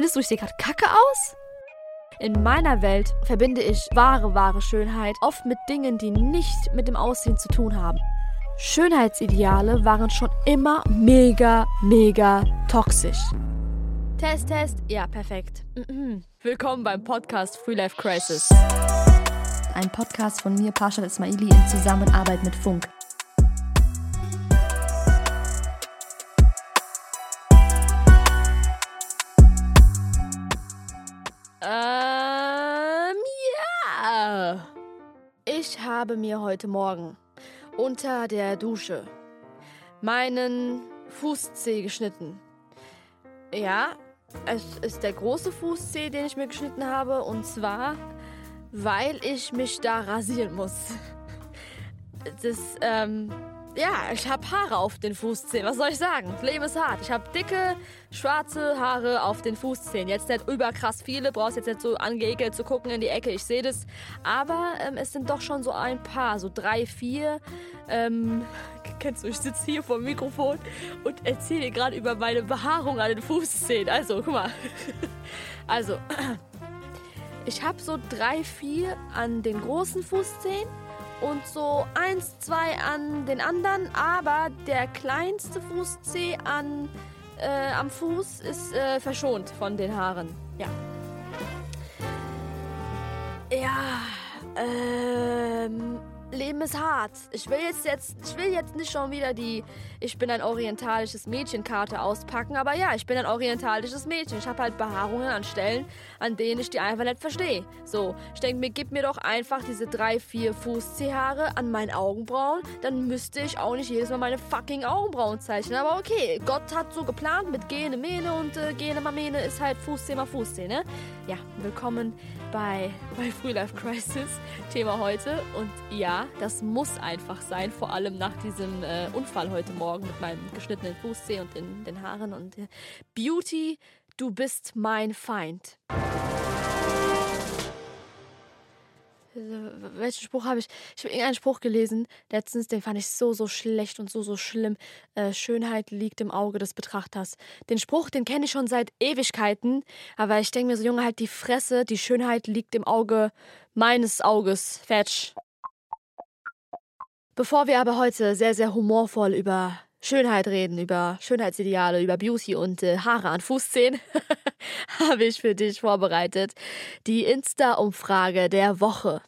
Findest du, ich sehe gerade kacke aus? In meiner Welt verbinde ich wahre, wahre Schönheit oft mit Dingen, die nicht mit dem Aussehen zu tun haben. Schönheitsideale waren schon immer mega, mega toxisch. Test, Test. Ja, perfekt. Willkommen beim Podcast Free Life Crisis. Ein Podcast von mir, Parshal Ismaili, in Zusammenarbeit mit Funk. Habe mir heute Morgen unter der Dusche meinen Fußzeh geschnitten. Ja, es ist der große Fußzeh, den ich mir geschnitten habe. Und zwar, weil ich mich da rasieren muss. Das, ähm, ja, ich habe Haare auf den Fußzehen. Was soll ich sagen? Das Leben ist hart. Ich habe dicke, schwarze Haare auf den Fußzehen. Jetzt nicht überkrass viele, brauchst jetzt nicht so angeekelt zu gucken in die Ecke. Ich sehe das. Aber ähm, es sind doch schon so ein paar, so drei, vier. Ähm, kennst du, ich sitze hier vor dem Mikrofon und erzähle gerade über meine Behaarung an den Fußzehen. Also, guck mal. Also, ich habe so drei, vier an den großen Fußzehen und so eins, zwei an den anderen, aber der kleinste Fußzeh an, äh, am Fuß ist äh, verschont von den Haaren. Ja. Ja, ähm, Leben ist hart. Ich will jetzt, jetzt, ich will jetzt nicht schon wieder die Ich bin ein orientalisches Mädchenkarte auspacken, aber ja, ich bin ein orientalisches Mädchen. Ich habe halt Behaarungen an Stellen, an denen ich die einfach nicht verstehe. So, ich denke mir, gib mir doch einfach diese drei, vier Fußzehhaare an meinen Augenbrauen, dann müsste ich auch nicht jedes Mal meine fucking Augenbrauen zeichnen. Aber okay, Gott hat so geplant mit Gene, Mene und äh, Gene, Mamene ist halt Fußzeh mal Fußzeh, ne? Ja, willkommen bei, bei Free Life Crisis, Thema heute. Und ja, das muss einfach sein, vor allem nach diesem äh, Unfall heute Morgen mit meinem geschnittenen Fußzeh und den, den Haaren. Und äh, Beauty, du bist mein Feind. Welchen Spruch habe ich? Ich habe irgendeinen Spruch gelesen letztens, den fand ich so, so schlecht und so, so schlimm. Äh, Schönheit liegt im Auge des Betrachters. Den Spruch, den kenne ich schon seit Ewigkeiten, aber ich denke mir so, Junge, halt die Fresse, die Schönheit liegt im Auge meines Auges. Fetch. Bevor wir aber heute sehr, sehr humorvoll über Schönheit reden, über Schönheitsideale, über Beauty und äh, Haare an Fußzehen, habe ich für dich vorbereitet die Insta-Umfrage der Woche.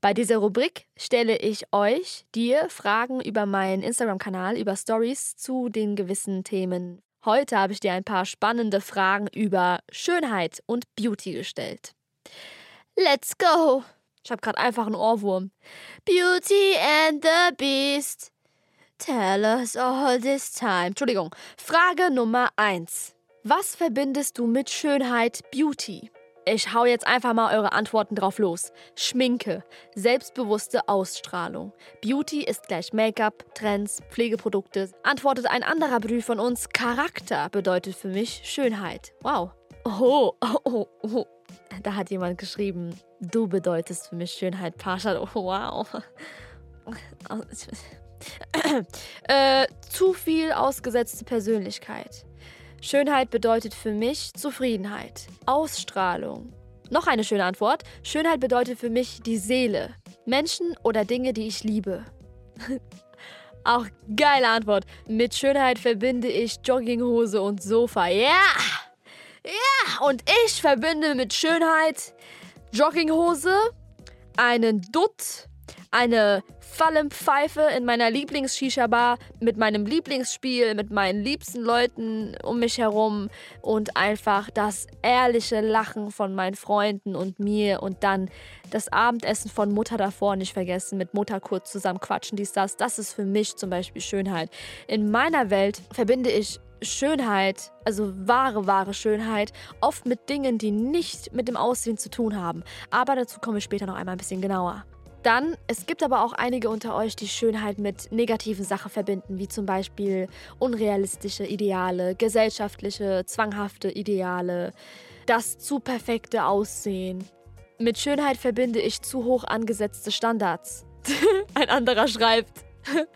Bei dieser Rubrik stelle ich euch dir Fragen über meinen Instagram-Kanal, über Stories zu den gewissen Themen. Heute habe ich dir ein paar spannende Fragen über Schönheit und Beauty gestellt. Let's go! Ich habe gerade einfach einen Ohrwurm. Beauty and the Beast. Tell us all this time. Entschuldigung. Frage Nummer 1. Was verbindest du mit Schönheit, Beauty? Ich hau jetzt einfach mal eure Antworten drauf los. Schminke, selbstbewusste Ausstrahlung. Beauty ist gleich Make-up, Trends, Pflegeprodukte. Antwortet ein anderer Brief von uns. Charakter bedeutet für mich Schönheit. Wow. Oh, oh, oh, oh. Da hat jemand geschrieben, du bedeutest für mich Schönheit, Pascha. Oh, wow. äh, zu viel ausgesetzte Persönlichkeit. Schönheit bedeutet für mich Zufriedenheit, Ausstrahlung. Noch eine schöne Antwort. Schönheit bedeutet für mich die Seele. Menschen oder Dinge, die ich liebe. Auch geile Antwort. Mit Schönheit verbinde ich Jogginghose und Sofa. Ja! Ja! Und ich verbinde mit Schönheit Jogginghose, einen Dutt, eine Fallenpfeife in meiner Lieblings-Shisha-Bar mit meinem Lieblingsspiel, mit meinen liebsten Leuten um mich herum und einfach das ehrliche Lachen von meinen Freunden und mir und dann das Abendessen von Mutter davor nicht vergessen, mit Mutter kurz zusammen quatschen, dies, das. Das ist für mich zum Beispiel Schönheit. In meiner Welt verbinde ich Schönheit, also wahre, wahre Schönheit, oft mit Dingen, die nicht mit dem Aussehen zu tun haben. Aber dazu komme ich später noch einmal ein bisschen genauer. Dann, es gibt aber auch einige unter euch, die Schönheit mit negativen Sachen verbinden, wie zum Beispiel unrealistische Ideale, gesellschaftliche, zwanghafte Ideale, das zu perfekte Aussehen. Mit Schönheit verbinde ich zu hoch angesetzte Standards. Ein anderer schreibt,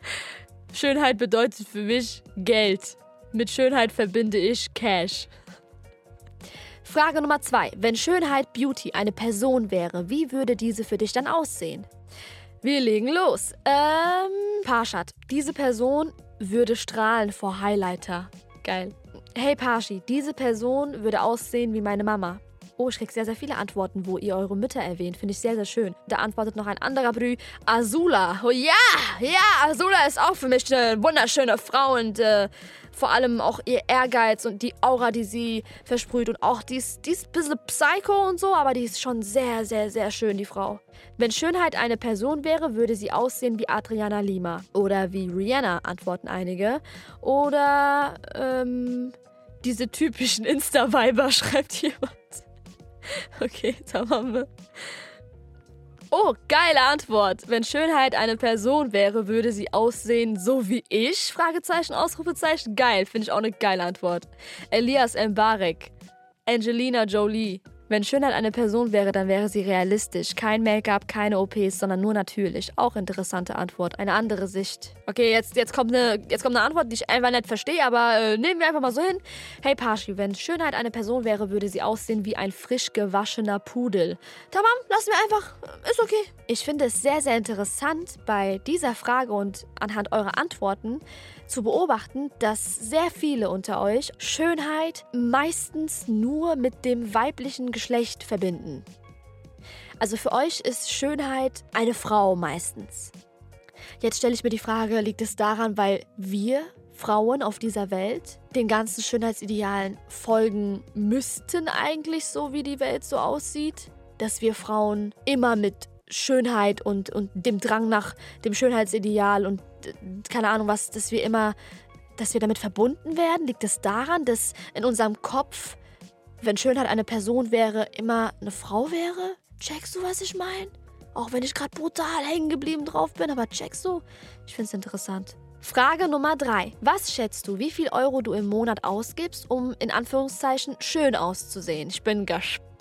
Schönheit bedeutet für mich Geld. Mit Schönheit verbinde ich Cash. Frage Nummer zwei. Wenn Schönheit Beauty eine Person wäre, wie würde diese für dich dann aussehen? Wir legen los. Ähm, Parshad. Diese Person würde strahlen vor Highlighter. Geil. Hey Parshi, diese Person würde aussehen wie meine Mama. Oh, ich krieg sehr, sehr viele Antworten, wo ihr eure Mütter erwähnt. Finde ich sehr, sehr schön. Da antwortet noch ein anderer Brü. Azula. Oh ja, ja, Azula ist auch für mich eine wunderschöne Frau und äh, vor allem auch ihr Ehrgeiz und die Aura, die sie versprüht. Und auch die ist, die ist ein bisschen psycho und so, aber die ist schon sehr, sehr, sehr schön, die Frau. Wenn Schönheit eine Person wäre, würde sie aussehen wie Adriana Lima. Oder wie Rihanna, antworten einige. Oder, ähm, diese typischen Insta-Weiber, schreibt jemand. Okay, da haben wir. Oh, geile Antwort. Wenn Schönheit eine Person wäre, würde sie aussehen so wie ich? Fragezeichen, Ausrufezeichen. Geil, finde ich auch eine geile Antwort. Elias Mbarek. Angelina Jolie. Wenn Schönheit eine Person wäre, dann wäre sie realistisch. Kein Make-up, keine OPs, sondern nur natürlich. Auch interessante Antwort. Eine andere Sicht. Okay, jetzt, jetzt, kommt, eine, jetzt kommt eine Antwort, die ich einfach nicht verstehe, aber äh, nehmen wir einfach mal so hin. Hey Pashi, wenn Schönheit eine Person wäre, würde sie aussehen wie ein frisch gewaschener Pudel. Tamam, lassen wir einfach. Ist okay. Ich finde es sehr, sehr interessant bei dieser Frage und anhand eurer Antworten, zu beobachten, dass sehr viele unter euch Schönheit meistens nur mit dem weiblichen Geschlecht verbinden. Also für euch ist Schönheit eine Frau meistens. Jetzt stelle ich mir die Frage, liegt es daran, weil wir Frauen auf dieser Welt den ganzen Schönheitsidealen folgen müssten eigentlich so, wie die Welt so aussieht? Dass wir Frauen immer mit Schönheit und, und dem Drang nach dem Schönheitsideal und keine Ahnung was, dass wir immer, dass wir damit verbunden werden? Liegt es daran, dass in unserem Kopf, wenn Schönheit eine Person wäre, immer eine Frau wäre? Checkst du, was ich meine? Auch wenn ich gerade brutal hängen geblieben drauf bin, aber checkst du? Ich finde es interessant. Frage Nummer drei. Was schätzt du, wie viel Euro du im Monat ausgibst, um in Anführungszeichen schön auszusehen? Ich bin gespannt.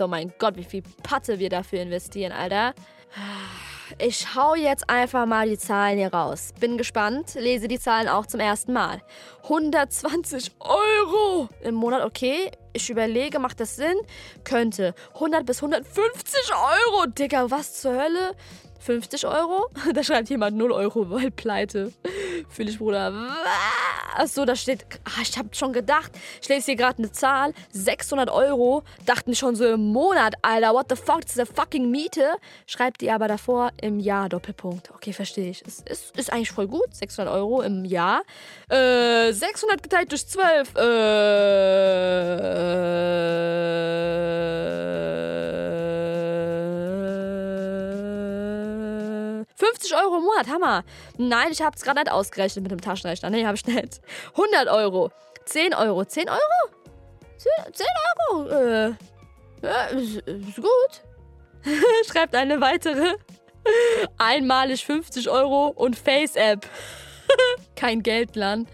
Oh mein Gott, wie viel Patte wir dafür investieren, Alter. Ich hau jetzt einfach mal die Zahlen hier raus. Bin gespannt, lese die Zahlen auch zum ersten Mal. 120 Euro im Monat, okay. Ich überlege, macht das Sinn? Könnte. 100 bis 150 Euro, Digga, was zur Hölle? 50 Euro? Da schreibt jemand 0 Euro, weil pleite. Fühl ich, Bruder. Achso, da steht. Ach, ich hab schon gedacht. Ich lese hier gerade eine Zahl. 600 Euro. Dachten schon so im Monat, Alter. What the fuck? Das ist eine fucking Miete. Schreibt die aber davor im Jahr Doppelpunkt. Okay, verstehe ich. Es ist, ist eigentlich voll gut. 600 Euro im Jahr. Äh, 600 geteilt durch 12. Äh. 50 Euro im Monat, Hammer. Nein, ich habe es gerade nicht ausgerechnet mit dem Taschenrechner. Nee, habe ich nicht. 100 Euro. 10 Euro. 10 Euro? 10, 10 Euro? Äh, ja, ist, ist gut. Schreibt eine weitere. Einmalig 50 Euro und Face-App. Kein Geldplan.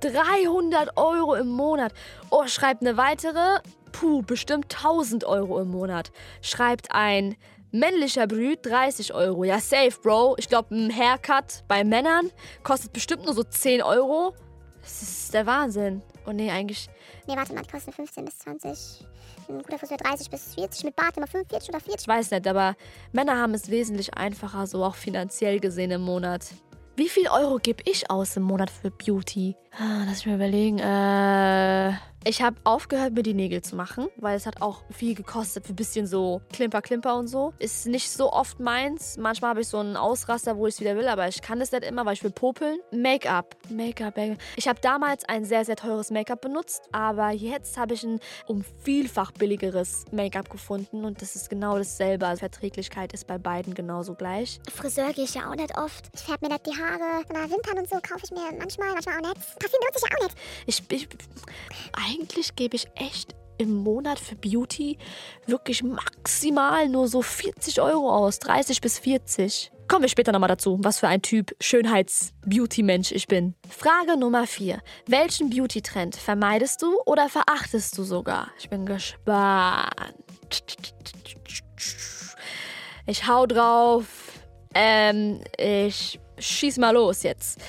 300 Euro im Monat. Oh, schreibt eine weitere. Puh, bestimmt 1000 Euro im Monat. Schreibt ein männlicher Brüt 30 Euro. Ja, safe, Bro. Ich glaube, ein Haircut bei Männern kostet bestimmt nur so 10 Euro. Das ist der Wahnsinn. Oh nee, eigentlich. Nee, warte mal, die kosten 15 bis 20. Ein guter Friseur 30 bis 40, mit Bart immer 45 oder 40. Ich weiß nicht, aber Männer haben es wesentlich einfacher, so auch finanziell gesehen im Monat. Wie viel Euro gebe ich aus im Monat für Beauty? Ah, Lass ich mir überlegen. Äh, ich habe aufgehört, mir die Nägel zu machen, weil es hat auch viel gekostet ein bisschen so Klimper, Klimper und so. Ist nicht so oft meins. Manchmal habe ich so einen Ausraster, wo ich es wieder will, aber ich kann das nicht immer, weil ich will popeln. Make-up. Make-up, Make-up. Ich habe damals ein sehr, sehr teures Make-up benutzt, aber jetzt habe ich ein um vielfach billigeres Make-up gefunden und das ist genau dasselbe. Also Verträglichkeit ist bei beiden genauso gleich. Friseur gehe ich ja auch nicht oft. Ich färbe mir nicht die Haare. Na, Wimpern und so kaufe ich mir manchmal, manchmal auch nicht. Parfüm benutze ich ja auch nicht. Ich, ich, eigentlich gebe ich echt im Monat für Beauty wirklich maximal nur so 40 Euro aus. 30 bis 40. Kommen wir später nochmal dazu, was für ein Typ Schönheits-Beauty-Mensch ich bin. Frage Nummer 4. Welchen Beauty-Trend vermeidest du oder verachtest du sogar? Ich bin gespannt. Ich hau drauf. Ähm, ich schieß mal los jetzt.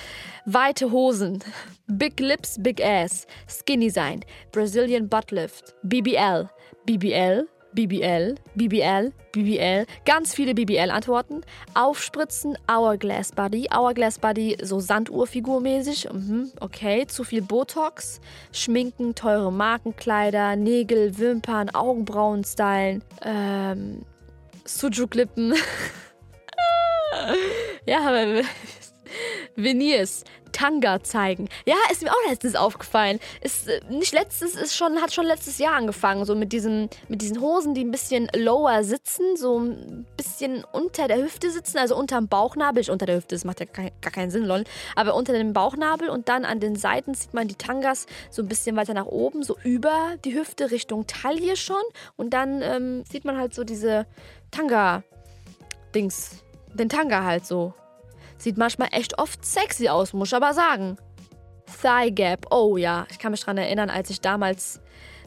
Weite Hosen. Big Lips, Big Ass. Skinny sein. Brazilian Butt Lift. BBL. BBL. BBL, BBL, BBL, ganz viele BBL-Antworten. Aufspritzen, Hourglass Body. Hourglass Body, so Sanduhrfigur-mäßig. Mhm, okay, zu viel Botox. Schminken, teure Markenkleider, Nägel, Wimpern, Augenbrauen stylen. Ähm, Sujuk-Lippen. ja, aber Veneers, Tanga zeigen. Ja, ist mir auch letztens aufgefallen. Ist äh, nicht letztes, ist schon, hat schon letztes Jahr angefangen, so mit diesen, mit diesen Hosen, die ein bisschen lower sitzen, so ein bisschen unter der Hüfte sitzen, also unterm Bauchnabel. Ich unter der Hüfte, das macht ja gar keinen Sinn, lol. Aber unter dem Bauchnabel und dann an den Seiten sieht man die Tangas so ein bisschen weiter nach oben, so über die Hüfte Richtung Taille schon. Und dann ähm, sieht man halt so diese Tanga-Dings, den Tanga halt so Sieht manchmal echt oft sexy aus, muss ich aber sagen. Thigh Gap, oh ja, ich kann mich daran erinnern, als ich damals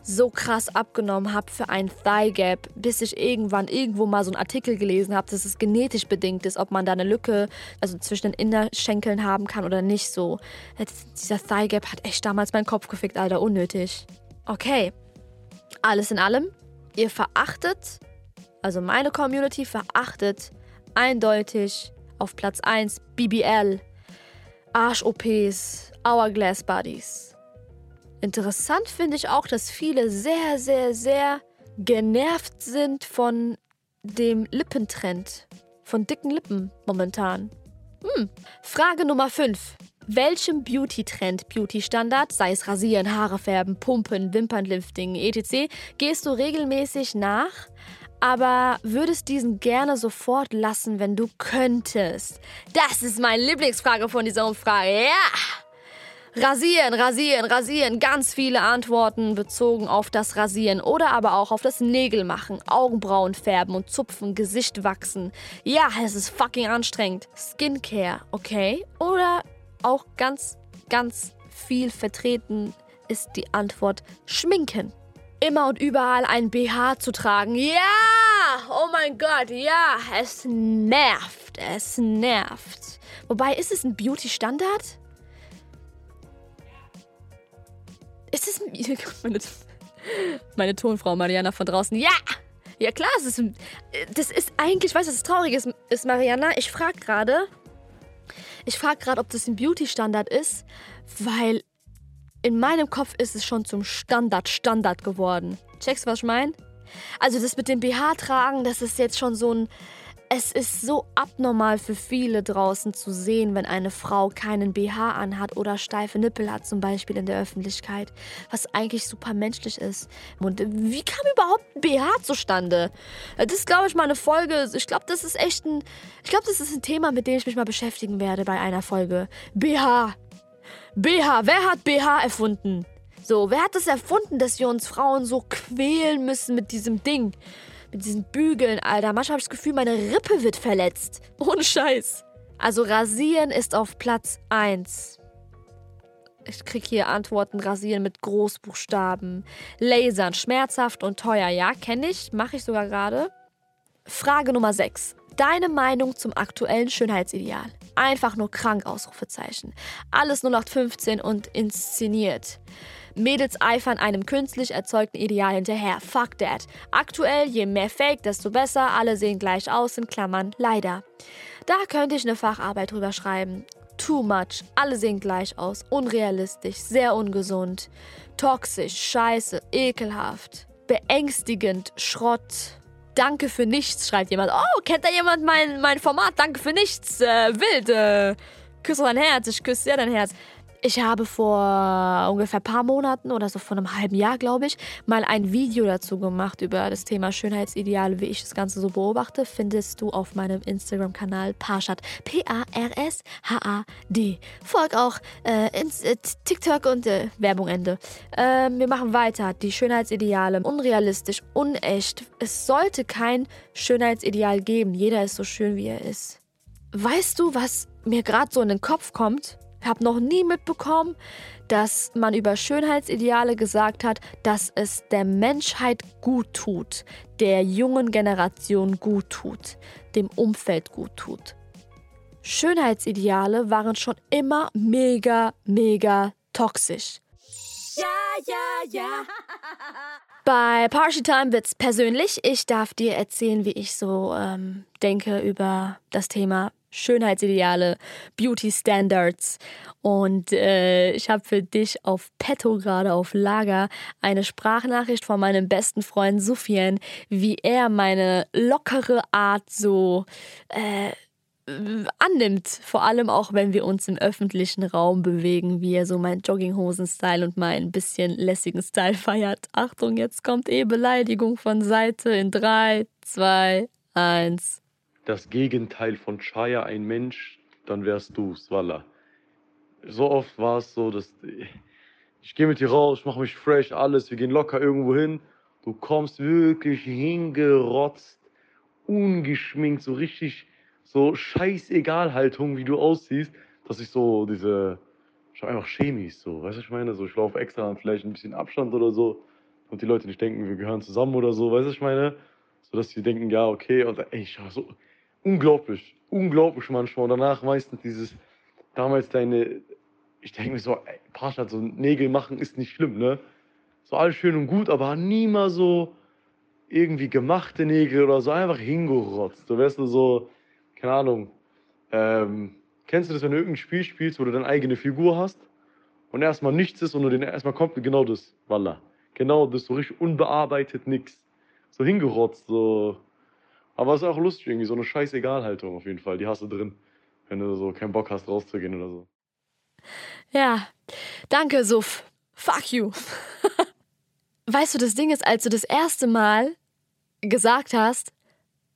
so krass abgenommen habe für ein Thigh Gap, bis ich irgendwann irgendwo mal so einen Artikel gelesen habe, dass es genetisch bedingt ist, ob man da eine Lücke also zwischen den Innerschenkeln haben kann oder nicht so. Dieser Thigh Gap hat echt damals meinen Kopf gefickt, Alter, unnötig. Okay, alles in allem, ihr verachtet, also meine Community verachtet eindeutig auf Platz 1 BBL, Arsch-OPs, Hourglass Buddies. Interessant finde ich auch, dass viele sehr, sehr, sehr genervt sind von dem Lippentrend, von dicken Lippen momentan. Hm. Frage Nummer 5. Welchem Beauty-Trend, Beauty-Standard, sei es Rasieren, Haare färben, Pumpen, Wimpernlifting, etc., gehst du regelmäßig nach? Aber würdest diesen gerne sofort lassen, wenn du könntest? Das ist meine Lieblingsfrage von dieser Umfrage. Ja! Rasieren, rasieren, rasieren. Ganz viele Antworten bezogen auf das Rasieren oder aber auch auf das Nägel machen, Augenbrauen färben und zupfen, Gesicht wachsen. Ja, es ist fucking anstrengend. Skincare, okay? Oder auch ganz, ganz viel vertreten ist die Antwort Schminken immer und überall ein BH zu tragen. Ja! Oh mein Gott, ja! Es nervt. Es nervt. Wobei, ist es ein Beauty-Standard? Ist es ein. Meine, meine Tonfrau Mariana von draußen. Ja! Ja, klar, es ist Das ist eigentlich, weißt du, was traurig ist, ist Mariana? Ich frage gerade. Ich frage gerade, ob das ein Beauty-Standard ist, weil in meinem Kopf ist es schon zum Standard, Standard geworden. Checkst du, was ich meine? Also das mit dem BH tragen, das ist jetzt schon so ein... Es ist so abnormal für viele draußen zu sehen, wenn eine Frau keinen BH anhat oder steife Nippel hat, zum Beispiel in der Öffentlichkeit, was eigentlich super menschlich ist. Und wie kam überhaupt ein BH zustande? Das ist, glaube ich, mal eine Folge. Ich glaube, das ist echt ein. Ich glaube, das ist ein Thema, mit dem ich mich mal beschäftigen werde bei einer Folge. BH. BH, wer hat BH erfunden? So, wer hat das erfunden, dass wir uns Frauen so quälen müssen mit diesem Ding? Mit diesen Bügeln, Alter. Manchmal habe ich das Gefühl, meine Rippe wird verletzt. Ohne Scheiß. Also rasieren ist auf Platz 1. Ich krieg hier Antworten rasieren mit Großbuchstaben. Lasern, schmerzhaft und teuer. Ja, kenne ich, mache ich sogar gerade. Frage Nummer 6. Deine Meinung zum aktuellen Schönheitsideal. Einfach nur krank, Ausrufezeichen. Alles 0815 und inszeniert. Mädels eifern einem künstlich erzeugten Ideal hinterher. Fuck that. Aktuell, je mehr Fake, desto besser. Alle sehen gleich aus, in Klammern, leider. Da könnte ich eine Facharbeit drüber schreiben. Too much. Alle sehen gleich aus. Unrealistisch, sehr ungesund. Toxisch, scheiße, ekelhaft. Beängstigend, Schrott. Danke für nichts, schreibt jemand. Oh, kennt da jemand mein, mein Format? Danke für nichts. Äh, wild. Äh, küsse dein Herz. Ich küsse sehr dein Herz. Ich habe vor ungefähr ein paar Monaten oder so vor einem halben Jahr, glaube ich, mal ein Video dazu gemacht über das Thema Schönheitsideale, wie ich das Ganze so beobachte. Findest du auf meinem Instagram-Kanal Parshad. P-A-R-S-H-A-D. Folg auch äh, ins, äh, TikTok und äh, Werbung Ende. Ähm, wir machen weiter. Die Schönheitsideale. Unrealistisch, unecht. Es sollte kein Schönheitsideal geben. Jeder ist so schön, wie er ist. Weißt du, was mir gerade so in den Kopf kommt? Ich habe noch nie mitbekommen, dass man über Schönheitsideale gesagt hat, dass es der Menschheit gut tut, der jungen Generation gut tut, dem Umfeld gut tut. Schönheitsideale waren schon immer mega, mega toxisch. Ja, ja, ja. Bei Party Time wird's persönlich. Ich darf dir erzählen, wie ich so ähm, denke über das Thema Schönheitsideale, Beauty Standards. Und äh, ich habe für dich auf Petto gerade auf Lager eine Sprachnachricht von meinem besten Freund Sufjan, wie er meine lockere Art so äh, annimmt. Vor allem auch, wenn wir uns im öffentlichen Raum bewegen, wie er so meinen Jogginghosen-Style und meinen bisschen lässigen Style feiert. Achtung, jetzt kommt eh Beleidigung von Seite in 3, 2, 1. Das Gegenteil von Chaya ein Mensch, dann wärst du's, Walla. So oft war es so, dass ich gehe mit dir raus, ich mache mich fresh, alles, wir gehen locker irgendwo hin. Du kommst wirklich hingerotzt, ungeschminkt, so richtig so scheißegal Haltung, wie du aussiehst, dass ich so diese, ich einfach chemisch so, weißt du, ich meine, so ich laufe extra vielleicht ein bisschen Abstand oder so und die Leute nicht denken, wir gehören zusammen oder so, weißt du, ich meine, so dass sie denken, ja, okay, und ey, ich war so unglaublich, unglaublich manchmal und danach meistens dieses, damals deine, ich denke mir so, ey, Pascha, so Nägel machen ist nicht schlimm, ne? So alles schön und gut, aber nie mal so irgendwie gemachte Nägel oder so einfach hingerotzt. Du weißt du so, keine Ahnung, ähm, kennst du das, wenn du irgendein Spiel spielst, wo du deine eigene Figur hast und erstmal nichts ist und du den erstmal kommt, genau das, Walla. Genau das, so richtig unbearbeitet, nix. So hingerotzt, so. Aber es ist auch lustig irgendwie, so eine Scheißegal-Haltung auf jeden Fall, die hast du drin, wenn du so keinen Bock hast, rauszugehen oder so. Ja, danke, Suff. Fuck you. weißt du, das Ding ist, als du das erste Mal gesagt hast,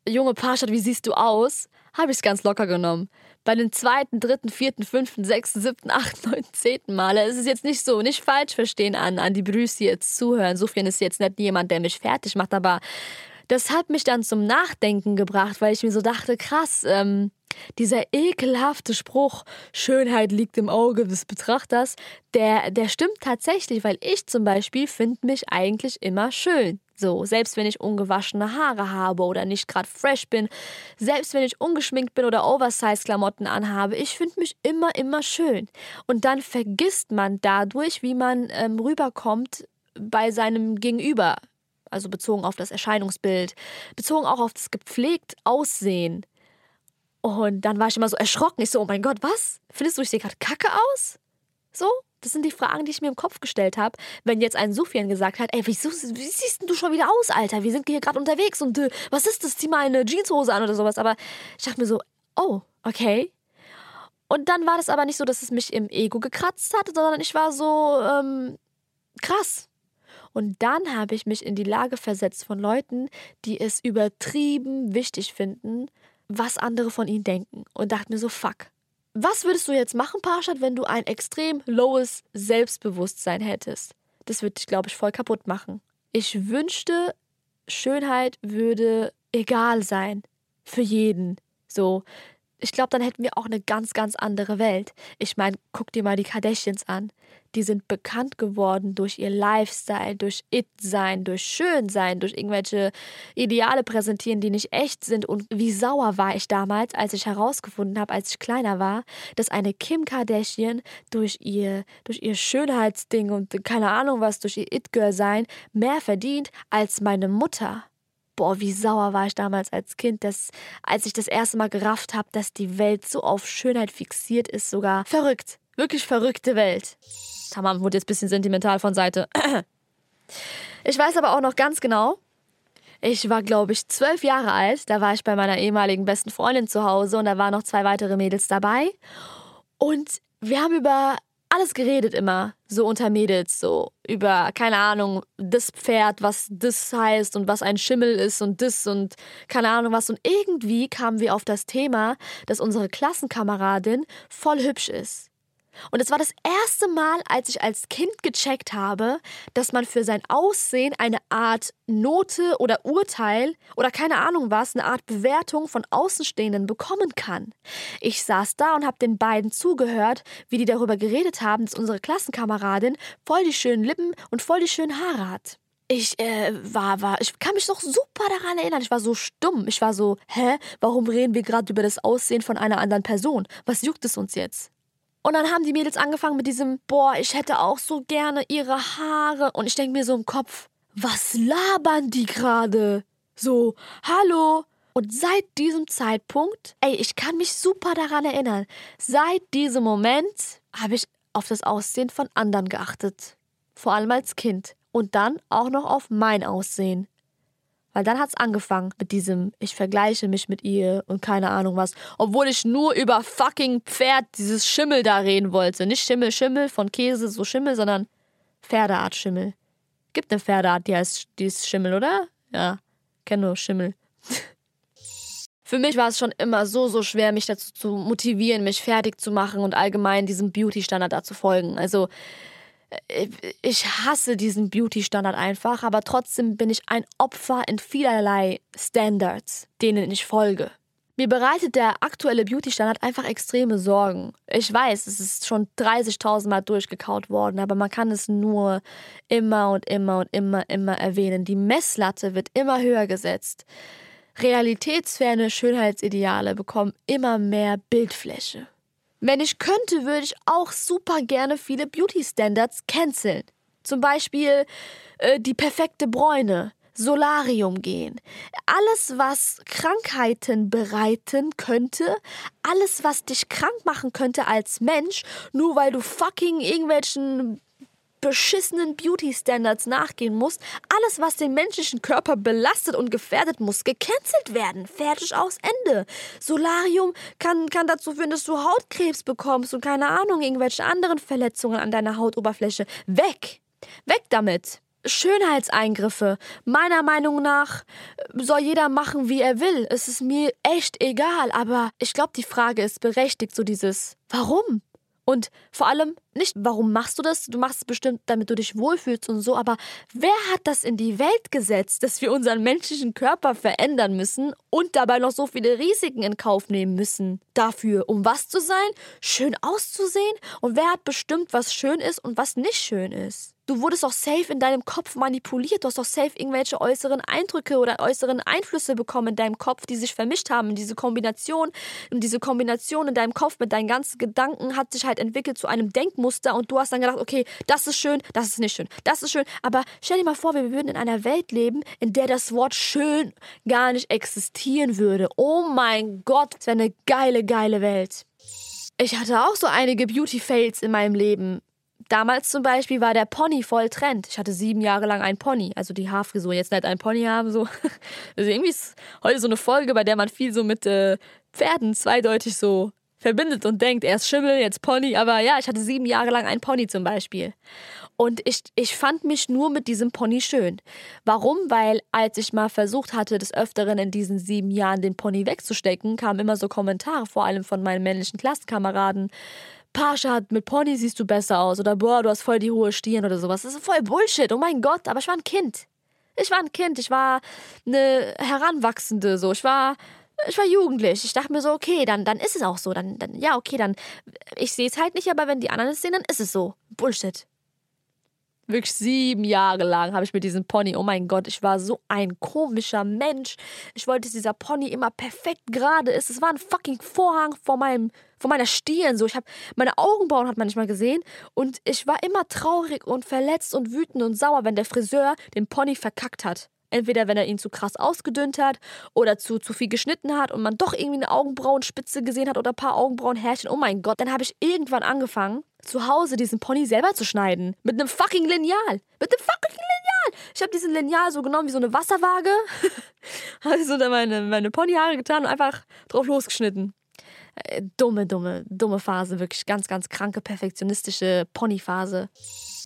Junge Parshad, wie siehst du aus? habe ich es ganz locker genommen. Bei den zweiten, dritten, vierten, fünften, sechsten, siebten, achten, neunten, zehnten Male ist es jetzt nicht so, nicht falsch verstehen an, an die Brüste, die jetzt zuhören. Sofern ist jetzt nicht jemand, der mich fertig macht, aber das hat mich dann zum Nachdenken gebracht, weil ich mir so dachte, krass, ähm, dieser ekelhafte Spruch, Schönheit liegt im Auge des Betrachters, der, der stimmt tatsächlich, weil ich zum Beispiel finde mich eigentlich immer schön. So, selbst wenn ich ungewaschene Haare habe oder nicht gerade fresh bin, selbst wenn ich ungeschminkt bin oder Oversize-Klamotten anhabe, ich finde mich immer, immer schön. Und dann vergisst man dadurch, wie man ähm, rüberkommt bei seinem Gegenüber. Also bezogen auf das Erscheinungsbild, bezogen auch auf das gepflegt Aussehen. Und dann war ich immer so erschrocken. Ich so, oh mein Gott, was? Findest du, ich sehe gerade kacke aus? So? Das sind die Fragen, die ich mir im Kopf gestellt habe, wenn jetzt ein Sufian gesagt hat, ey, wieso, wie siehst du schon wieder aus, Alter? Wir sind hier gerade unterwegs und äh, was ist das? Zieh mal eine Jeanshose an oder sowas. Aber ich dachte mir so, oh, okay. Und dann war das aber nicht so, dass es mich im Ego gekratzt hat, sondern ich war so, ähm, krass. Und dann habe ich mich in die Lage versetzt von Leuten, die es übertrieben wichtig finden, was andere von ihnen denken. Und dachte mir so, fuck, was würdest du jetzt machen, Parshad, wenn du ein extrem lowes Selbstbewusstsein hättest? Das würde dich, glaube ich, voll kaputt machen. Ich wünschte, Schönheit würde egal sein. Für jeden. So, ich glaube, dann hätten wir auch eine ganz, ganz andere Welt. Ich meine, guck dir mal die Kardashians an. Die sind bekannt geworden durch ihr Lifestyle, durch It-Sein, durch Schönsein, durch irgendwelche Ideale präsentieren, die nicht echt sind. Und wie sauer war ich damals, als ich herausgefunden habe, als ich kleiner war, dass eine Kim Kardashian durch ihr, durch ihr Schönheitsding und keine Ahnung was, durch ihr It-Girl-Sein mehr verdient als meine Mutter boah, wie sauer war ich damals als Kind, dass, als ich das erste Mal gerafft habe, dass die Welt so auf Schönheit fixiert ist, sogar verrückt. Wirklich verrückte Welt. Tamam wurde jetzt ein bisschen sentimental von Seite. Ich weiß aber auch noch ganz genau, ich war, glaube ich, zwölf Jahre alt. Da war ich bei meiner ehemaligen besten Freundin zu Hause und da waren noch zwei weitere Mädels dabei. Und wir haben über alles geredet immer, so unter Mädels, so über, keine Ahnung, das Pferd, was das heißt und was ein Schimmel ist und das und keine Ahnung was. Und irgendwie kamen wir auf das Thema, dass unsere Klassenkameradin voll hübsch ist. Und es war das erste Mal, als ich als Kind gecheckt habe, dass man für sein Aussehen eine Art Note oder Urteil oder keine Ahnung was, eine Art Bewertung von Außenstehenden bekommen kann. Ich saß da und habe den beiden zugehört, wie die darüber geredet haben, dass unsere Klassenkameradin voll die schönen Lippen und voll die schönen Haare hat. ich äh, war, war, ich kann mich noch super daran erinnern. Ich war so stumm. Ich war so, hä, warum reden wir gerade über das Aussehen von einer anderen Person? Was juckt es uns jetzt? Und dann haben die Mädels angefangen mit diesem, boah, ich hätte auch so gerne ihre Haare. Und ich denke mir so im Kopf, was labern die gerade? So, hallo? Und seit diesem Zeitpunkt, ey, ich kann mich super daran erinnern, seit diesem Moment habe ich auf das Aussehen von anderen geachtet. Vor allem als Kind. Und dann auch noch auf mein Aussehen. Weil dann hat es angefangen mit diesem, ich vergleiche mich mit ihr und keine Ahnung was. Obwohl ich nur über fucking Pferd, dieses Schimmel da reden wollte. Nicht Schimmel, Schimmel von Käse, so Schimmel, sondern Pferdeart Schimmel. Gibt eine Pferdeart, die heißt, die ist Schimmel, oder? Ja, kenne nur Schimmel. Für mich war es schon immer so, so schwer, mich dazu zu motivieren, mich fertig zu machen und allgemein diesem Beauty-Standard da zu folgen. Also, ich hasse diesen Beauty-Standard einfach, aber trotzdem bin ich ein Opfer in vielerlei Standards, denen ich folge. Mir bereitet der aktuelle Beauty-Standard einfach extreme Sorgen. Ich weiß, es ist schon 30.000 Mal durchgekaut worden, aber man kann es nur immer und immer und immer, immer erwähnen. Die Messlatte wird immer höher gesetzt. Realitätsferne Schönheitsideale bekommen immer mehr Bildfläche. Wenn ich könnte, würde ich auch super gerne viele Beauty-Standards canceln. Zum Beispiel äh, die perfekte Bräune, Solarium gehen. Alles, was Krankheiten bereiten könnte, alles, was dich krank machen könnte als Mensch, nur weil du fucking irgendwelchen beschissenen Beauty-Standards nachgehen musst. Alles, was den menschlichen Körper belastet und gefährdet, muss gecancelt werden. Fertig aus Ende. Solarium kann, kann dazu führen, dass du Hautkrebs bekommst und keine Ahnung, irgendwelche anderen Verletzungen an deiner Hautoberfläche. Weg! Weg damit! Schönheitseingriffe. Meiner Meinung nach soll jeder machen, wie er will. Es ist mir echt egal, aber ich glaube, die Frage ist berechtigt, so dieses Warum? Und vor allem nicht, warum machst du das? Du machst es bestimmt, damit du dich wohlfühlst und so, aber wer hat das in die Welt gesetzt, dass wir unseren menschlichen Körper verändern müssen und dabei noch so viele Risiken in Kauf nehmen müssen? Dafür, um was zu sein? Schön auszusehen? Und wer hat bestimmt, was schön ist und was nicht schön ist? Du wurdest doch safe in deinem Kopf manipuliert. Du hast doch safe irgendwelche äußeren Eindrücke oder äußeren Einflüsse bekommen in deinem Kopf, die sich vermischt haben. Diese Kombination, und diese Kombination in deinem Kopf mit deinen ganzen Gedanken hat sich halt entwickelt zu einem Denkmuster. Und du hast dann gedacht, okay, das ist schön, das ist nicht schön, das ist schön. Aber stell dir mal vor, wir würden in einer Welt leben, in der das Wort schön gar nicht existieren würde. Oh mein Gott, das wäre eine geile, geile Welt. Ich hatte auch so einige Beauty-Fails in meinem Leben. Damals zum Beispiel war der Pony voll Trend. Ich hatte sieben Jahre lang einen Pony, also die Haarfrisur. Jetzt nicht ein Pony haben, so. Also irgendwie ist heute so eine Folge, bei der man viel so mit äh, Pferden zweideutig so verbindet und denkt, erst Schimmel, jetzt Pony. Aber ja, ich hatte sieben Jahre lang einen Pony zum Beispiel. Und ich, ich fand mich nur mit diesem Pony schön. Warum? Weil als ich mal versucht hatte, des Öfteren in diesen sieben Jahren den Pony wegzustecken, kamen immer so Kommentare, vor allem von meinen männlichen Klassenkameraden. Pascha, mit Pony siehst du besser aus oder boah, du hast voll die hohe Stirn oder sowas. Das ist voll Bullshit. Oh mein Gott, aber ich war ein Kind. Ich war ein Kind, ich war eine Heranwachsende, so. Ich war, ich war jugendlich. Ich dachte mir so, okay, dann, dann ist es auch so. Dann, dann ja, okay, dann, ich sehe es halt nicht, aber wenn die anderen es sehen, dann ist es so. Bullshit. Wirklich sieben Jahre lang habe ich mit diesem Pony, oh mein Gott, ich war so ein komischer Mensch. Ich wollte, dass dieser Pony immer perfekt gerade ist. Es war ein fucking Vorhang vor meinem, vor meiner Stirn. So, ich habe meine Augenbrauen hat man nicht mal gesehen und ich war immer traurig und verletzt und wütend und sauer, wenn der Friseur den Pony verkackt hat. Entweder wenn er ihn zu krass ausgedünnt hat oder zu, zu viel geschnitten hat und man doch irgendwie eine Augenbrauenspitze gesehen hat oder ein paar Augenbrauenhärchen. Oh mein Gott, dann habe ich irgendwann angefangen, zu Hause diesen Pony selber zu schneiden. Mit einem fucking Lineal. Mit einem fucking Lineal. Ich habe diesen Lineal so genommen wie so eine Wasserwaage. habe so da meine, meine Ponyhaare getan und einfach drauf losgeschnitten. Äh, dumme, dumme, dumme Phase. Wirklich ganz, ganz kranke, perfektionistische Ponyphase.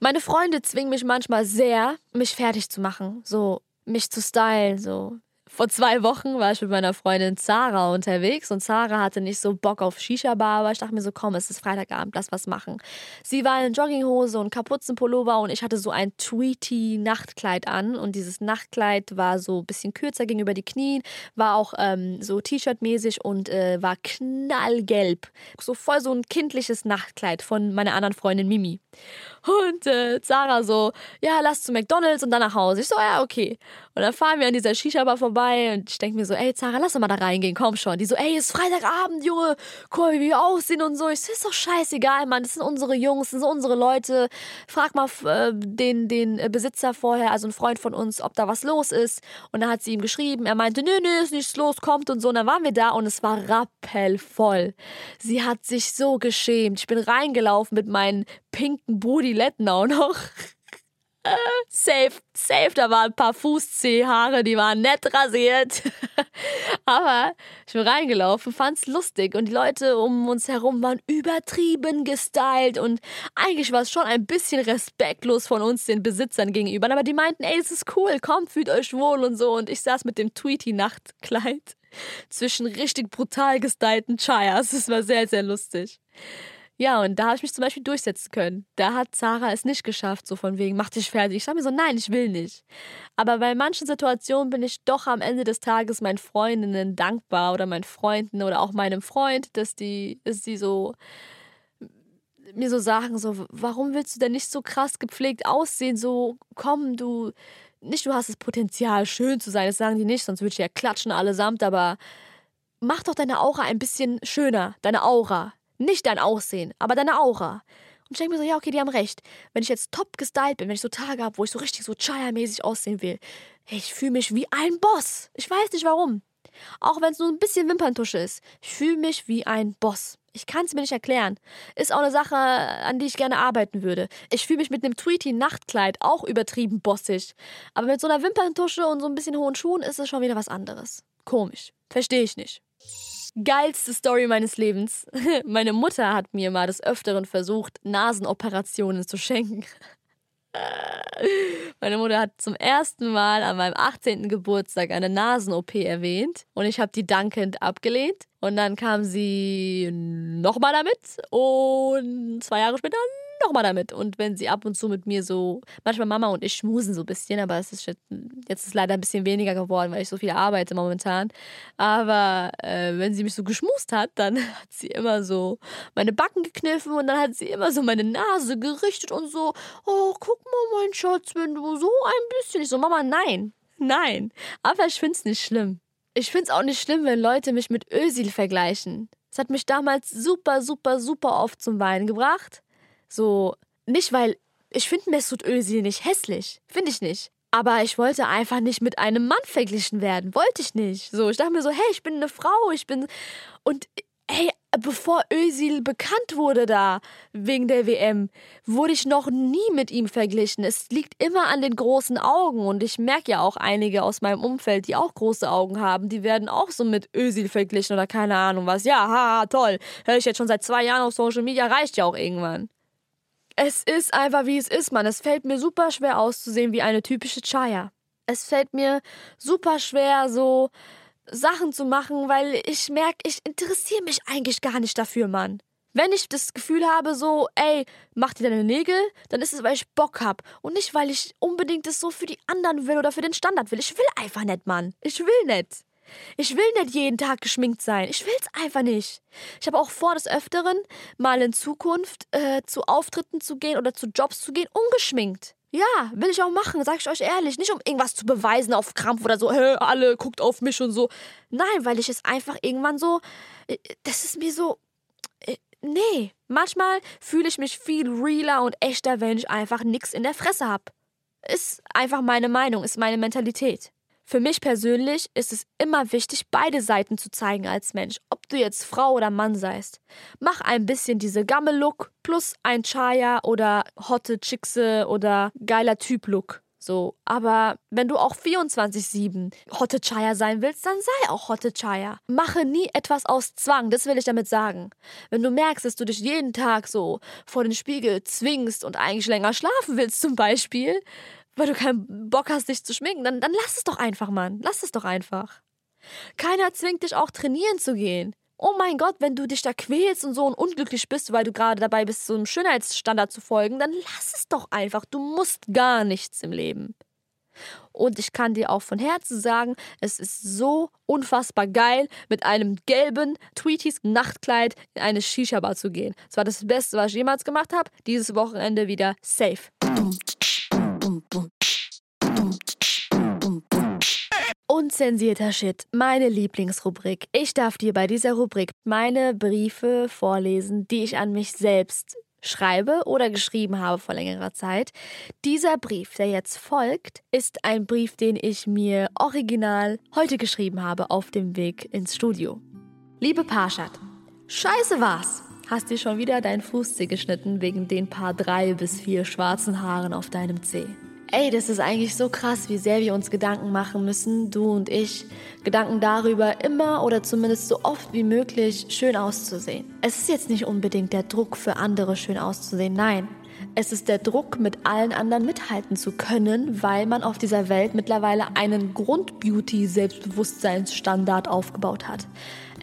Meine Freunde zwingen mich manchmal sehr, mich fertig zu machen. So, mich zu stylen, so vor zwei Wochen war ich mit meiner Freundin Zara unterwegs und Zara hatte nicht so Bock auf Shisha-Bar, aber ich dachte mir so, komm, es ist Freitagabend, lass was machen. Sie war in Jogginghose und Kapuzenpullover und ich hatte so ein Tweety-Nachtkleid an und dieses Nachtkleid war so ein bisschen kürzer gegenüber die Knien, war auch ähm, so T-Shirt-mäßig und äh, war knallgelb. So voll so ein kindliches Nachtkleid von meiner anderen Freundin Mimi. Und äh, Zara so, ja, lass zu McDonalds und dann nach Hause. Ich so, ja, okay. Und dann fahren wir an dieser Shisha-Bar vorbei und ich denke mir so, ey, Zara, lass doch mal da reingehen, komm schon. Die so, ey, ist Freitagabend, Junge, guck mal, wie wir aussehen und so. Ich so, ist doch scheißegal, Mann, das sind unsere Jungs, das sind unsere Leute. Frag mal äh, den, den Besitzer vorher, also ein Freund von uns, ob da was los ist. Und dann hat sie ihm geschrieben, er meinte, nö, nö, ist nichts los, kommt und so. Und dann waren wir da und es war rappelvoll. Sie hat sich so geschämt. Ich bin reingelaufen mit meinen pinken Budiletten auch noch. safe, safe, da waren ein paar Fußzehhaare, die waren nett rasiert. Aber ich bin reingelaufen, fand's lustig und die Leute um uns herum waren übertrieben gestylt und eigentlich war es schon ein bisschen respektlos von uns den Besitzern gegenüber. Aber die meinten, ey, das ist cool, kommt, fühlt euch wohl und so. Und ich saß mit dem Tweety-Nachtkleid zwischen richtig brutal gestylten Chayas. Das war sehr, sehr lustig. Ja, und da habe ich mich zum Beispiel durchsetzen können. Da hat Sarah es nicht geschafft, so von wegen, mach dich fertig. Ich sage mir so, nein, ich will nicht. Aber bei manchen Situationen bin ich doch am Ende des Tages meinen Freundinnen dankbar oder meinen Freunden oder auch meinem Freund, dass die, dass die so mir so sagen, so, warum willst du denn nicht so krass gepflegt aussehen? So, komm, du, nicht du hast das Potenzial, schön zu sein, das sagen die nicht, sonst würde ich ja klatschen allesamt, aber mach doch deine Aura ein bisschen schöner, deine Aura. Nicht dein Aussehen, aber deine Aura. Und ich denke mir so, ja, okay, die haben recht. Wenn ich jetzt top gestylt bin, wenn ich so Tage habe, wo ich so richtig so Chaya-mäßig aussehen will, ich fühle mich wie ein Boss. Ich weiß nicht warum. Auch wenn es nur ein bisschen Wimperntusche ist. Ich fühle mich wie ein Boss. Ich kann es mir nicht erklären. Ist auch eine Sache, an die ich gerne arbeiten würde. Ich fühle mich mit einem Tweety-Nachtkleid auch übertrieben bossig. Aber mit so einer Wimperntusche und so ein bisschen hohen Schuhen ist es schon wieder was anderes. Komisch. Verstehe ich nicht geilste Story meines Lebens. Meine Mutter hat mir mal des Öfteren versucht, Nasenoperationen zu schenken. Meine Mutter hat zum ersten Mal an meinem 18. Geburtstag eine Nasen-OP erwähnt und ich habe die dankend abgelehnt. Und dann kam sie nochmal damit und zwei Jahre später nochmal damit. Und wenn sie ab und zu mit mir so, manchmal Mama und ich schmusen so ein bisschen, aber es ist jetzt, ist leider ein bisschen weniger geworden, weil ich so viel arbeite momentan. Aber äh, wenn sie mich so geschmust hat, dann hat sie immer so meine Backen gekniffen und dann hat sie immer so meine Nase gerichtet und so, oh, guck mal, mein Schatz, wenn du so ein bisschen. Ich so, Mama, nein, nein. Aber ich find's nicht schlimm. Ich find's auch nicht schlimm, wenn Leute mich mit Ösil vergleichen. Das hat mich damals super, super, super oft zum Weinen gebracht. So, nicht weil ich finde Mesut Özil nicht hässlich. Finde ich nicht. Aber ich wollte einfach nicht mit einem Mann verglichen werden. Wollte ich nicht. So, ich dachte mir so, hey, ich bin eine Frau, ich bin. Und hey, bevor Özil bekannt wurde da wegen der WM, wurde ich noch nie mit ihm verglichen. Es liegt immer an den großen Augen und ich merke ja auch einige aus meinem Umfeld, die auch große Augen haben, die werden auch so mit Özil verglichen oder keine Ahnung was. Ja, haha, toll. Hör ich jetzt schon seit zwei Jahren auf Social Media, reicht ja auch irgendwann. Es ist einfach wie es ist, Mann. Es fällt mir super schwer auszusehen wie eine typische Chaya. Es fällt mir super schwer, so Sachen zu machen, weil ich merke, ich interessiere mich eigentlich gar nicht dafür, Mann. Wenn ich das Gefühl habe, so, ey, mach dir deine Nägel, dann ist es, weil ich Bock hab. Und nicht, weil ich unbedingt das so für die anderen will oder für den Standard will. Ich will einfach nicht, Mann. Ich will nicht. Ich will nicht jeden Tag geschminkt sein. Ich will's einfach nicht. Ich habe auch vor, des Öfteren mal in Zukunft äh, zu Auftritten zu gehen oder zu Jobs zu gehen, ungeschminkt. Ja, will ich auch machen, sag ich euch ehrlich. Nicht um irgendwas zu beweisen auf Krampf oder so, hey, alle guckt auf mich und so. Nein, weil ich es einfach irgendwann so, äh, das ist mir so, äh, nee. Manchmal fühle ich mich viel realer und echter, wenn ich einfach nichts in der Fresse hab. Ist einfach meine Meinung, ist meine Mentalität. Für mich persönlich ist es immer wichtig, beide Seiten zu zeigen als Mensch, ob du jetzt Frau oder Mann seist. Mach ein bisschen diese Gammel-Look plus ein Chaya oder hotte Chickse oder geiler Typ-Look. So, aber wenn du auch 24-7 Hotte Chaya sein willst, dann sei auch Hotte Chaya. Mache nie etwas aus Zwang, das will ich damit sagen. Wenn du merkst, dass du dich jeden Tag so vor den Spiegel zwingst und eigentlich länger schlafen willst zum Beispiel, weil du keinen Bock hast, dich zu schminken, dann, dann lass es doch einfach, Mann. Lass es doch einfach. Keiner zwingt dich auch trainieren zu gehen. Oh mein Gott, wenn du dich da quälst und so und unglücklich bist, weil du gerade dabei bist, so einem Schönheitsstandard zu folgen, dann lass es doch einfach. Du musst gar nichts im Leben. Und ich kann dir auch von Herzen sagen, es ist so unfassbar geil, mit einem gelben Tweeties Nachtkleid in eine Shisha-Bar zu gehen. Das war das Beste, was ich jemals gemacht habe. Dieses Wochenende wieder safe. Unzensierter Shit, meine Lieblingsrubrik. Ich darf dir bei dieser Rubrik meine Briefe vorlesen, die ich an mich selbst schreibe oder geschrieben habe vor längerer Zeit. Dieser Brief, der jetzt folgt, ist ein Brief, den ich mir original heute geschrieben habe auf dem Weg ins Studio. Liebe Parshad, scheiße war's. Hast dir schon wieder dein Fußzeh geschnitten wegen den paar drei bis vier schwarzen Haaren auf deinem Zeh. Ey, das ist eigentlich so krass, wie sehr wir uns Gedanken machen müssen, du und ich. Gedanken darüber, immer oder zumindest so oft wie möglich schön auszusehen. Es ist jetzt nicht unbedingt der Druck für andere schön auszusehen, nein. Es ist der Druck, mit allen anderen mithalten zu können, weil man auf dieser Welt mittlerweile einen Grund-Beauty-Selbstbewusstseinsstandard aufgebaut hat.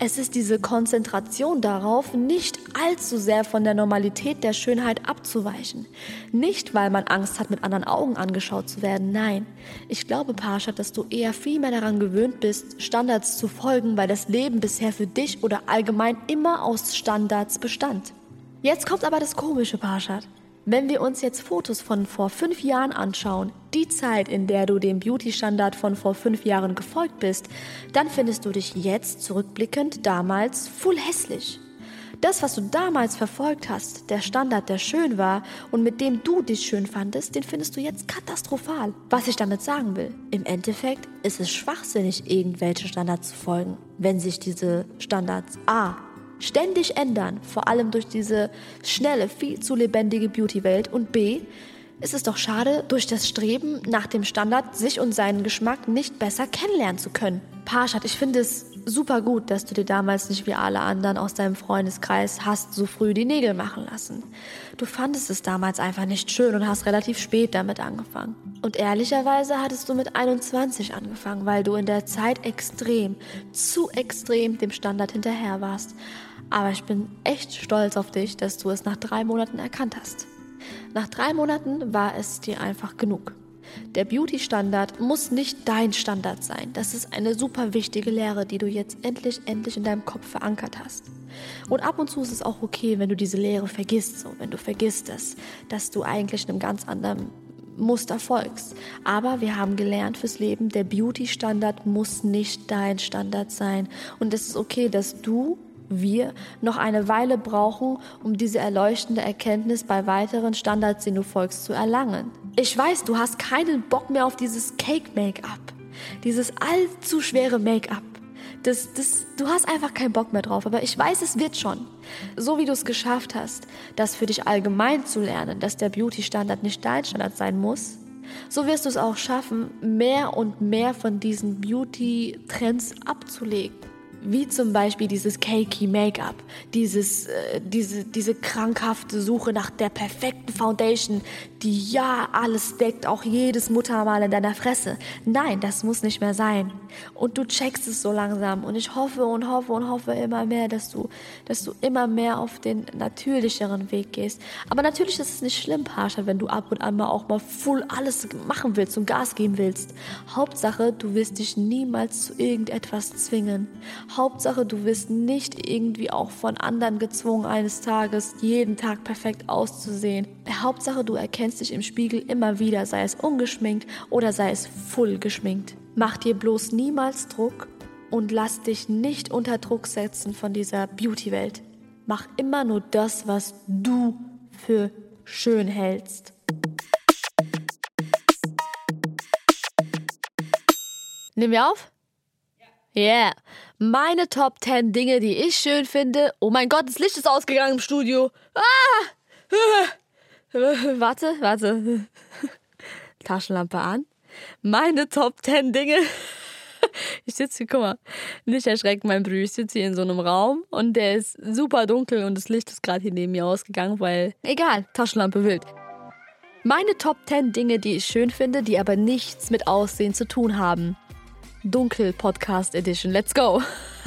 Es ist diese Konzentration darauf, nicht allzu sehr von der Normalität der Schönheit abzuweichen. Nicht, weil man Angst hat, mit anderen Augen angeschaut zu werden, nein. Ich glaube, Pascha, dass du eher viel mehr daran gewöhnt bist, Standards zu folgen, weil das Leben bisher für dich oder allgemein immer aus Standards bestand. Jetzt kommt aber das Komische, Parshad. Wenn wir uns jetzt Fotos von vor fünf Jahren anschauen, die Zeit, in der du dem Beauty-Standard von vor fünf Jahren gefolgt bist, dann findest du dich jetzt zurückblickend damals full hässlich. Das, was du damals verfolgt hast, der Standard, der schön war und mit dem du dich schön fandest, den findest du jetzt katastrophal. Was ich damit sagen will, im Endeffekt ist es schwachsinnig, irgendwelche Standards zu folgen, wenn sich diese Standards A ständig ändern, vor allem durch diese schnelle, viel zu lebendige Beauty-Welt. Und B, ist es doch schade, durch das Streben nach dem Standard sich und seinen Geschmack nicht besser kennenlernen zu können. Parshad, ich finde es super gut, dass du dir damals nicht wie alle anderen aus deinem Freundeskreis hast so früh die Nägel machen lassen. Du fandest es damals einfach nicht schön und hast relativ spät damit angefangen. Und ehrlicherweise hattest du mit 21 angefangen, weil du in der Zeit extrem, zu extrem dem Standard hinterher warst. Aber ich bin echt stolz auf dich, dass du es nach drei Monaten erkannt hast. Nach drei Monaten war es dir einfach genug. Der Beauty-Standard muss nicht dein Standard sein. Das ist eine super wichtige Lehre, die du jetzt endlich, endlich in deinem Kopf verankert hast. Und ab und zu ist es auch okay, wenn du diese Lehre vergisst, so, wenn du vergisst, dass, dass du eigentlich einem ganz anderen Muster folgst. Aber wir haben gelernt fürs Leben, der Beauty-Standard muss nicht dein Standard sein. Und es ist okay, dass du wir noch eine Weile brauchen, um diese erleuchtende Erkenntnis bei weiteren Standards, denen du folgst, zu erlangen. Ich weiß, du hast keinen Bock mehr auf dieses Cake-Make-up, dieses allzu schwere Make-up. Das, das, du hast einfach keinen Bock mehr drauf, aber ich weiß, es wird schon. So wie du es geschafft hast, das für dich allgemein zu lernen, dass der Beauty-Standard nicht dein Standard sein muss, so wirst du es auch schaffen, mehr und mehr von diesen Beauty-Trends abzulegen wie zum Beispiel dieses cakey Make-up, dieses, äh, diese, diese krankhafte Suche nach der perfekten Foundation, die ja alles deckt, auch jedes Muttermal in deiner Fresse. Nein, das muss nicht mehr sein. Und du checkst es so langsam. Und ich hoffe und hoffe und hoffe immer mehr, dass du, dass du immer mehr auf den natürlicheren Weg gehst. Aber natürlich ist es nicht schlimm, Pascha, wenn du ab und an mal auch mal full alles machen willst und Gas geben willst. Hauptsache, du wirst dich niemals zu irgendetwas zwingen. Hauptsache, du wirst nicht irgendwie auch von anderen gezwungen, eines Tages jeden Tag perfekt auszusehen. Hauptsache, du erkennst dich im Spiegel immer wieder, sei es ungeschminkt oder sei es full geschminkt. Mach dir bloß niemals Druck und lass dich nicht unter Druck setzen von dieser Beauty-Welt. Mach immer nur das, was du für schön hältst. Nehmen wir auf? Ja. Yeah. Meine Top 10 Dinge, die ich schön finde. Oh mein Gott, das Licht ist ausgegangen im Studio. Ah! Warte, warte. Taschenlampe an. Meine Top 10 Dinge. Ich sitze hier, guck mal, nicht erschrecken, mein Bruder. Ich sitze hier in so einem Raum und der ist super dunkel und das Licht ist gerade hier neben mir ausgegangen, weil, egal, Taschenlampe wild. Meine Top 10 Dinge, die ich schön finde, die aber nichts mit Aussehen zu tun haben. Dunkel Podcast Edition. Let's go.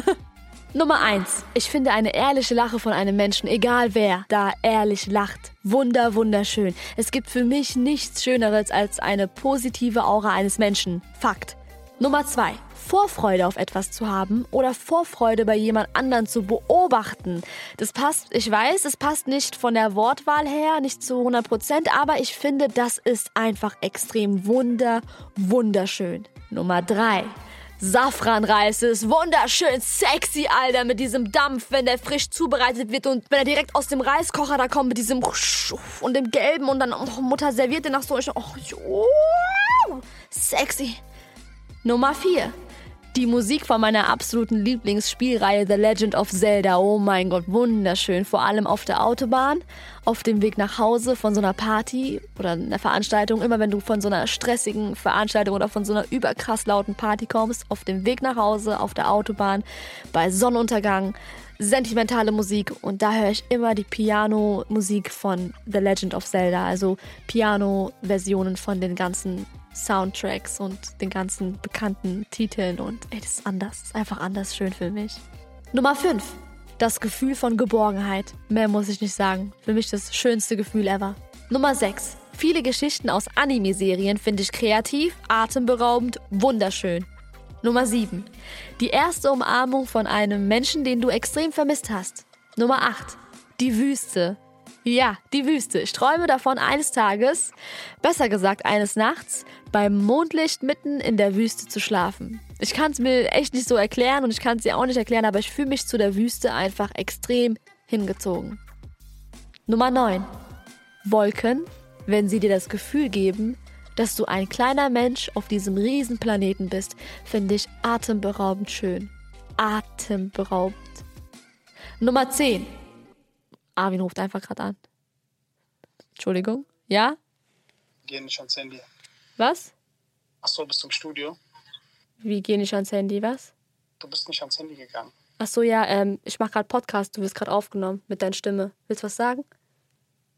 Nummer 1. Ich finde eine ehrliche Lache von einem Menschen, egal wer, da ehrlich lacht. Wunder, wunderschön. Es gibt für mich nichts Schöneres als eine positive Aura eines Menschen. Fakt. Nummer 2. Vorfreude auf etwas zu haben oder Vorfreude bei jemand anderen zu beobachten. Das passt, ich weiß, es passt nicht von der Wortwahl her, nicht zu 100 Prozent, aber ich finde, das ist einfach extrem wunder, wunderschön. Nummer 3. Safranreis ist wunderschön sexy, Alter, mit diesem Dampf, wenn der frisch zubereitet wird und wenn er direkt aus dem Reiskocher da kommt mit diesem und dem gelben und dann oh, Mutter serviert den nach so. Oh, sexy. Nummer 4. Die Musik von meiner absoluten Lieblingsspielreihe The Legend of Zelda. Oh mein Gott, wunderschön. Vor allem auf der Autobahn, auf dem Weg nach Hause von so einer Party oder einer Veranstaltung. Immer wenn du von so einer stressigen Veranstaltung oder von so einer überkrass lauten Party kommst, auf dem Weg nach Hause, auf der Autobahn, bei Sonnenuntergang, sentimentale Musik und da höre ich immer die Piano-Musik von The Legend of Zelda, also Piano-Versionen von den ganzen Soundtracks und den ganzen bekannten Titeln und ey, das ist anders, das ist einfach anders schön für mich. Nummer 5. Das Gefühl von Geborgenheit. Mehr muss ich nicht sagen. Für mich das schönste Gefühl ever. Nummer 6. Viele Geschichten aus Anime-Serien finde ich kreativ, atemberaubend, wunderschön. Nummer 7. Die erste Umarmung von einem Menschen, den du extrem vermisst hast. Nummer 8. Die Wüste. Ja, die Wüste. Ich träume davon eines Tages, besser gesagt eines Nachts, beim Mondlicht mitten in der Wüste zu schlafen. Ich kann es mir echt nicht so erklären und ich kann es dir auch nicht erklären, aber ich fühle mich zu der Wüste einfach extrem hingezogen. Nummer 9. Wolken, wenn sie dir das Gefühl geben, dass du ein kleiner Mensch auf diesem Riesenplaneten bist, finde ich atemberaubend schön. Atemberaubend. Nummer 10. Arvin ruft einfach gerade an. Entschuldigung. Ja? Geh nicht ans Handy. Was? Ach so, bist du im Studio? Wie geh nicht ans Handy? Was? Du bist nicht ans Handy gegangen. Ach so, ja, ähm, ich mache gerade Podcast. Du wirst gerade aufgenommen mit deiner Stimme. Willst du was sagen?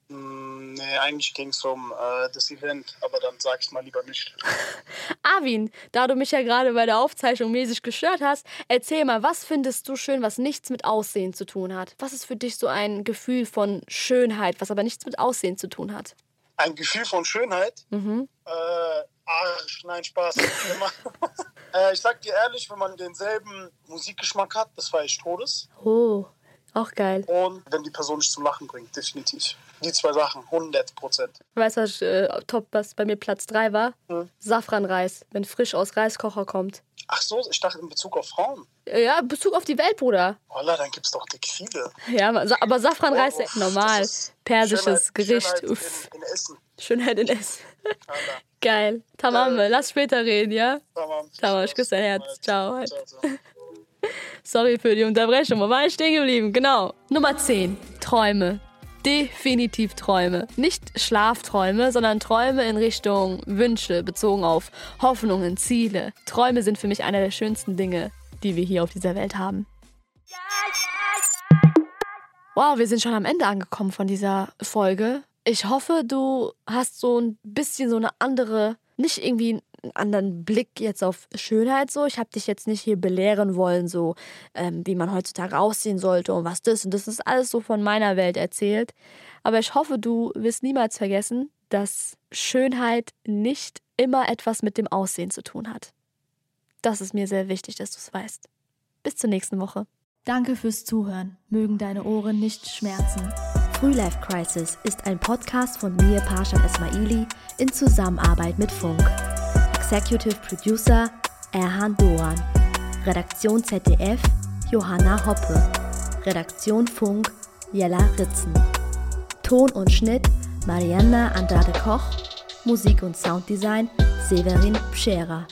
Mm, nee, eigentlich ging es um äh, das Event, aber dann sag ich mal lieber nicht. Arvin, da du mich ja gerade bei der Aufzeichnung mäßig gestört hast, erzähl mal, was findest du schön, was nichts mit Aussehen zu tun hat? Was ist für dich so ein Gefühl von Schönheit, was aber nichts mit Aussehen zu tun hat? Ein Gefühl von Schönheit? Mhm. Äh, Arsch, nein, Spaß. äh, ich sag dir ehrlich, wenn man denselben Musikgeschmack hat, das war ich Todes. Oh, auch geil. Und wenn die Person dich zum Lachen bringt, definitiv. Die zwei Sachen, 100 Prozent. Weißt du, was, äh, top, was bei mir Platz 3 war? Hm. Safranreis, wenn frisch aus Reiskocher kommt. Ach so, ich dachte in Bezug auf Frauen. Ja, in Bezug auf die Welt, Bruder. Holla, dann gibt's doch dick viele. Ja, aber Sa- aber Safranreis Oh, ist normal. Persisches Schönheit- Gericht. Schönheit Uff. In, in Essen. Schönheit in Essen. Geil. Tamam, Äh. lass später reden, ja? Tamam. Tamam, ich küsse dein Herz. Ciao. Ciao, ciao. Sorry für die Unterbrechung. Wo war ich stehen geblieben? Genau. Nummer 10. Träume. Definitiv Träume. Nicht Schlafträume, sondern Träume in Richtung Wünsche, bezogen auf Hoffnungen, Ziele. Träume sind für mich einer der schönsten Dinge, die wir hier auf dieser Welt haben. Wow, wir sind schon am Ende angekommen von dieser Folge. Ich hoffe, du hast so ein bisschen so eine andere, nicht irgendwie einen anderen Blick jetzt auf Schönheit so. Ich habe dich jetzt nicht hier belehren wollen, so ähm, wie man heutzutage aussehen sollte und was das und das ist alles so von meiner Welt erzählt. Aber ich hoffe, du wirst niemals vergessen, dass Schönheit nicht immer etwas mit dem Aussehen zu tun hat. Das ist mir sehr wichtig, dass du es weißt. Bis zur nächsten Woche. Danke fürs Zuhören. Mögen deine Ohren nicht schmerzen. Frühlife Crisis ist ein Podcast von mir, Parshad Esmaili, in Zusammenarbeit mit Funk. Executive Producer Erhan Doan. Redaktion ZDF Johanna Hoppe. Redaktion Funk Jella Ritzen. Ton und Schnitt Marianna Andrade Koch. Musik und Sounddesign Severin Pschera.